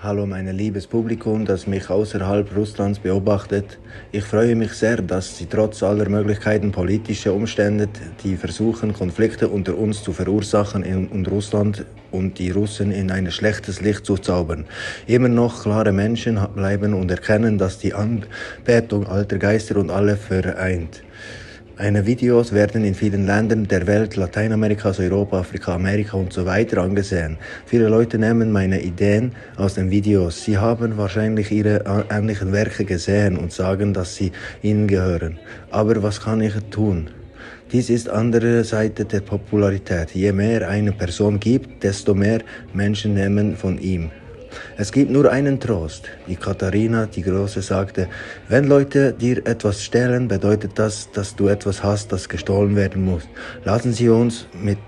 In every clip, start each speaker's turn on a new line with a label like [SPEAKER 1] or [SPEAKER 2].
[SPEAKER 1] Hallo mein liebes Publikum, das mich außerhalb Russlands beobachtet. Ich freue mich sehr, dass Sie trotz aller Möglichkeiten politischer Umstände, die versuchen, Konflikte unter uns zu verursachen und Russland und die Russen in ein schlechtes Licht zu zaubern, immer noch klare Menschen bleiben und erkennen, dass die Anbetung alter Geister und alle vereint. Meine Videos werden in vielen Ländern der Welt, Lateinamerikas, Europa, Afrika, Amerika und so weiter angesehen. Viele Leute nehmen meine Ideen aus den Videos. Sie haben wahrscheinlich ihre ähnlichen Werke gesehen und sagen, dass sie ihnen gehören. Aber was kann ich tun? Dies ist andere Seite der Popularität. Je mehr eine Person gibt, desto mehr Menschen nehmen von ihm. Es gibt nur einen Trost. Die Katharina, die Große, sagte, wenn Leute dir etwas stehlen, bedeutet das, dass du etwas hast, das gestohlen werden muss. Lassen Sie uns mit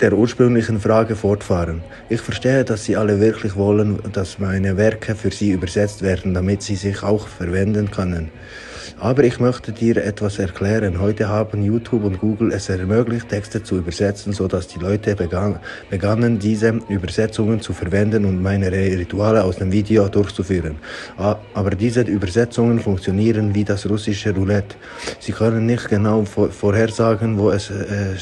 [SPEAKER 1] der ursprünglichen Frage fortfahren. Ich verstehe, dass Sie alle wirklich wollen, dass meine Werke für Sie übersetzt werden, damit sie sich auch verwenden können. Aber ich möchte dir etwas erklären. Heute haben YouTube und Google es ermöglicht, Texte zu übersetzen, so dass die Leute begann, begannen, diese Übersetzungen zu verwenden und meine Rituale aus dem Video durchzuführen. Aber diese Übersetzungen funktionieren wie das russische Roulette. Sie können nicht genau vorhersagen, wo es äh,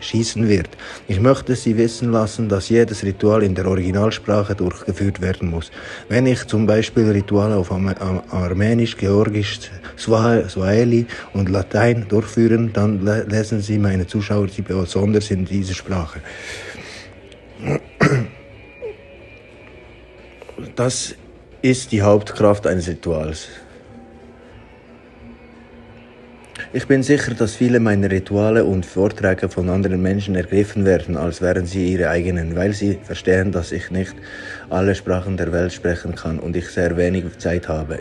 [SPEAKER 1] schießen wird. Ich möchte Sie wissen lassen, dass jedes Ritual in der Originalsprache durchgeführt werden muss. Wenn ich zum Beispiel Rituale auf Armenisch, Georgisch, Swahili und Latein durchführen, dann lesen Sie meine Zuschauer sie besonders in dieser Sprache. Das ist die Hauptkraft eines Rituals. Ich bin sicher, dass viele meiner Rituale und Vorträge von anderen Menschen ergriffen werden, als wären sie ihre eigenen, weil sie verstehen, dass ich nicht alle Sprachen der Welt sprechen kann und ich sehr wenig Zeit habe.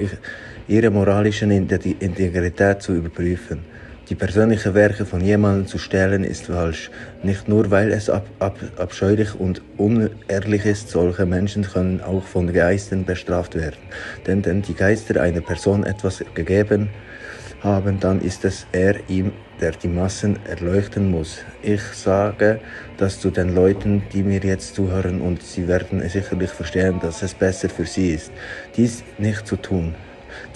[SPEAKER 1] Ihre moralische Integrität zu überprüfen. Die persönlichen Werke von jemandem zu stellen ist falsch, nicht nur weil es ab, ab, abscheulich und unehrlich ist, solche Menschen können auch von Geistern bestraft werden. Denn wenn die Geister einer Person etwas gegeben haben, dann ist es er ihm, der die Massen erleuchten muss. Ich sage das zu den Leuten, die mir jetzt zuhören und sie werden sicherlich verstehen, dass es besser für sie ist, dies nicht zu tun.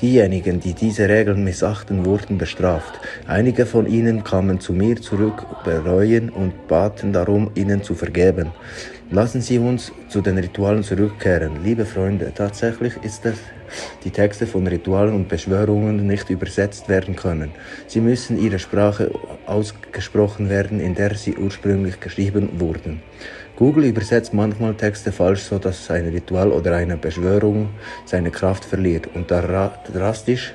[SPEAKER 1] Diejenigen, die diese Regeln missachten, wurden bestraft. Einige von ihnen kamen zu mir zurück, bereuen und baten darum, ihnen zu vergeben. Lassen Sie uns zu den Ritualen zurückkehren. Liebe Freunde, tatsächlich ist es die Texte von Ritualen und Beschwörungen nicht übersetzt werden können. Sie müssen ihre Sprache ausgesprochen werden, in der sie ursprünglich geschrieben wurden. Google übersetzt manchmal Texte falsch, so dass ein Ritual oder eine Beschwörung seine Kraft verliert und drastisch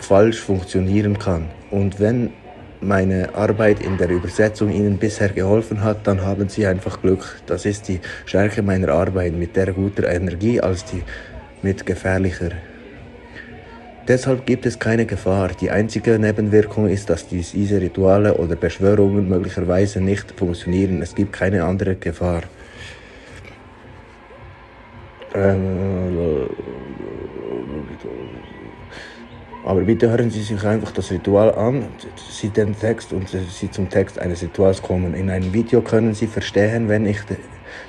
[SPEAKER 1] falsch funktionieren kann. Und wenn meine Arbeit in der Übersetzung Ihnen bisher geholfen hat, dann haben Sie einfach Glück. Das ist die Stärke meiner Arbeit mit der guter Energie als die mit gefährlicher. Deshalb gibt es keine Gefahr. Die einzige Nebenwirkung ist, dass diese Rituale oder Beschwörungen möglicherweise nicht funktionieren. Es gibt keine andere Gefahr. Ähm, aber bitte hören Sie sich einfach das Ritual an, Sie den Text und Sie zum Text eines Rituals kommen. In einem Video können Sie verstehen, wenn ich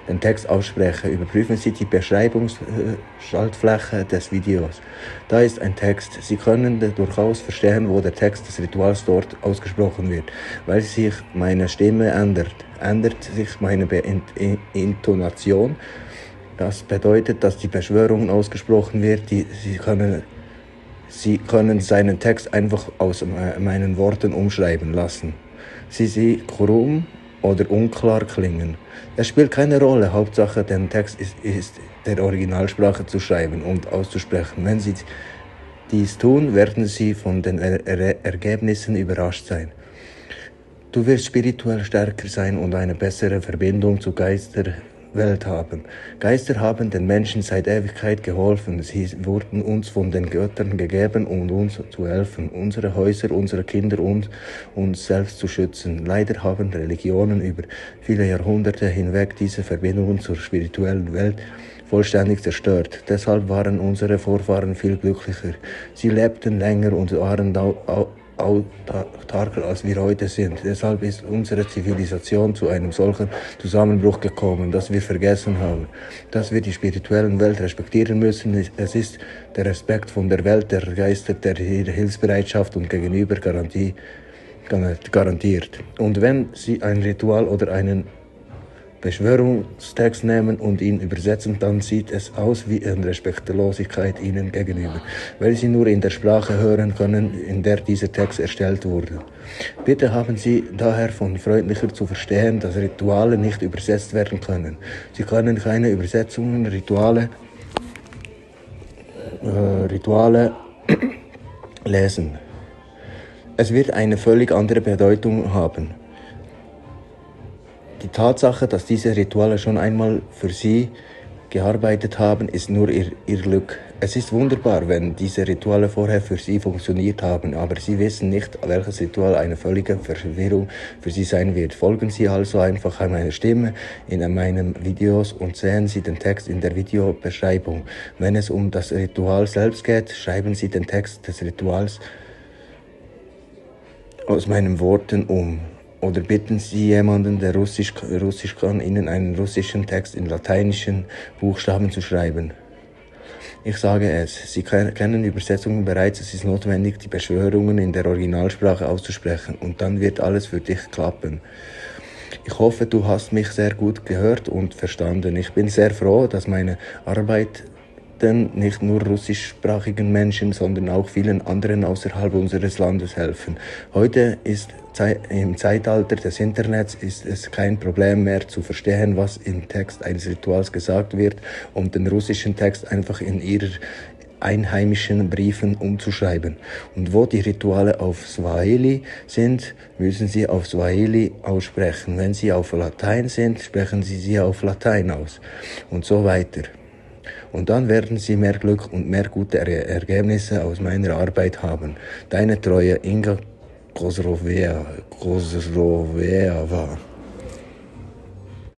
[SPEAKER 1] den Text ausspreche. Überprüfen Sie die Beschreibungsschaltfläche des Videos. Da ist ein Text. Sie können durchaus verstehen, wo der Text des Rituals dort ausgesprochen wird. Weil sich meine Stimme ändert, ändert sich meine Be Intonation. Das bedeutet, dass die Beschwörung ausgesprochen wird. Die, Sie können Sie können seinen Text einfach aus meinen Worten umschreiben lassen. Sie sie krumm oder unklar klingen. Es spielt keine Rolle, Hauptsache den Text ist, ist der Originalsprache zu schreiben und auszusprechen. Wenn Sie dies tun, werden Sie von den er er Ergebnissen überrascht sein. Du wirst spirituell stärker sein und eine bessere Verbindung zu Geister Welt haben. Geister haben den Menschen seit Ewigkeit geholfen. Sie wurden uns von den Göttern gegeben, um uns zu helfen, unsere Häuser, unsere Kinder und uns selbst zu schützen. Leider haben Religionen über viele Jahrhunderte hinweg diese Verbindungen zur spirituellen Welt vollständig zerstört. Deshalb waren unsere Vorfahren viel glücklicher. Sie lebten länger und waren autarker, als wir heute sind. Deshalb ist unsere Zivilisation zu einem solchen Zusammenbruch gekommen, dass wir vergessen haben, dass wir die spirituellen Welt respektieren müssen. Es ist der Respekt von der Welt, der Geister, der Hilfsbereitschaft und gegenüber Garantie garantiert. Und wenn Sie ein Ritual oder einen Beschwörungstext nehmen und ihn übersetzen, dann sieht es aus wie eine Respektlosigkeit ihnen gegenüber, weil sie nur in der Sprache hören können, in der dieser Text erstellt wurde. Bitte haben Sie daher von freundlicher zu verstehen, dass Rituale nicht übersetzt werden können. Sie können keine Übersetzungen, Rituale, äh, Rituale lesen. Es wird eine völlig andere Bedeutung haben. Die Tatsache, dass diese Rituale schon einmal für sie gearbeitet haben, ist nur ihr, ihr Glück. Es ist wunderbar, wenn diese Rituale vorher für sie funktioniert haben, aber sie wissen nicht, welches Ritual eine völlige Verwirrung für sie sein wird. Folgen Sie also einfach meiner Stimme in meinen Videos und sehen Sie den Text in der Videobeschreibung. Wenn es um das Ritual selbst geht, schreiben Sie den Text des Rituals aus meinen Worten um. Oder bitten Sie jemanden, der Russisch, Russisch kann, Ihnen einen russischen Text in lateinischen Buchstaben zu schreiben. Ich sage es, Sie kennen Übersetzungen bereits, es ist notwendig, die Beschwörungen in der Originalsprache auszusprechen und dann wird alles für dich klappen. Ich hoffe, du hast mich sehr gut gehört und verstanden. Ich bin sehr froh, dass meine Arbeit nicht nur russischsprachigen Menschen, sondern auch vielen anderen außerhalb unseres Landes helfen. Heute ist im Zeitalter des Internets ist es kein Problem mehr zu verstehen, was im Text eines Rituals gesagt wird, um den russischen Text einfach in ihrer einheimischen Briefen umzuschreiben. Und wo die Rituale auf Swahili sind, müssen sie auf Swahili aussprechen. Wenn sie auf Latein sind, sprechen sie sie auf Latein aus. Und so weiter. Und dann werden Sie mehr Glück und mehr gute Ergebnisse aus meiner Arbeit haben. Deine treue Inga Kozrověva, Kozrověva.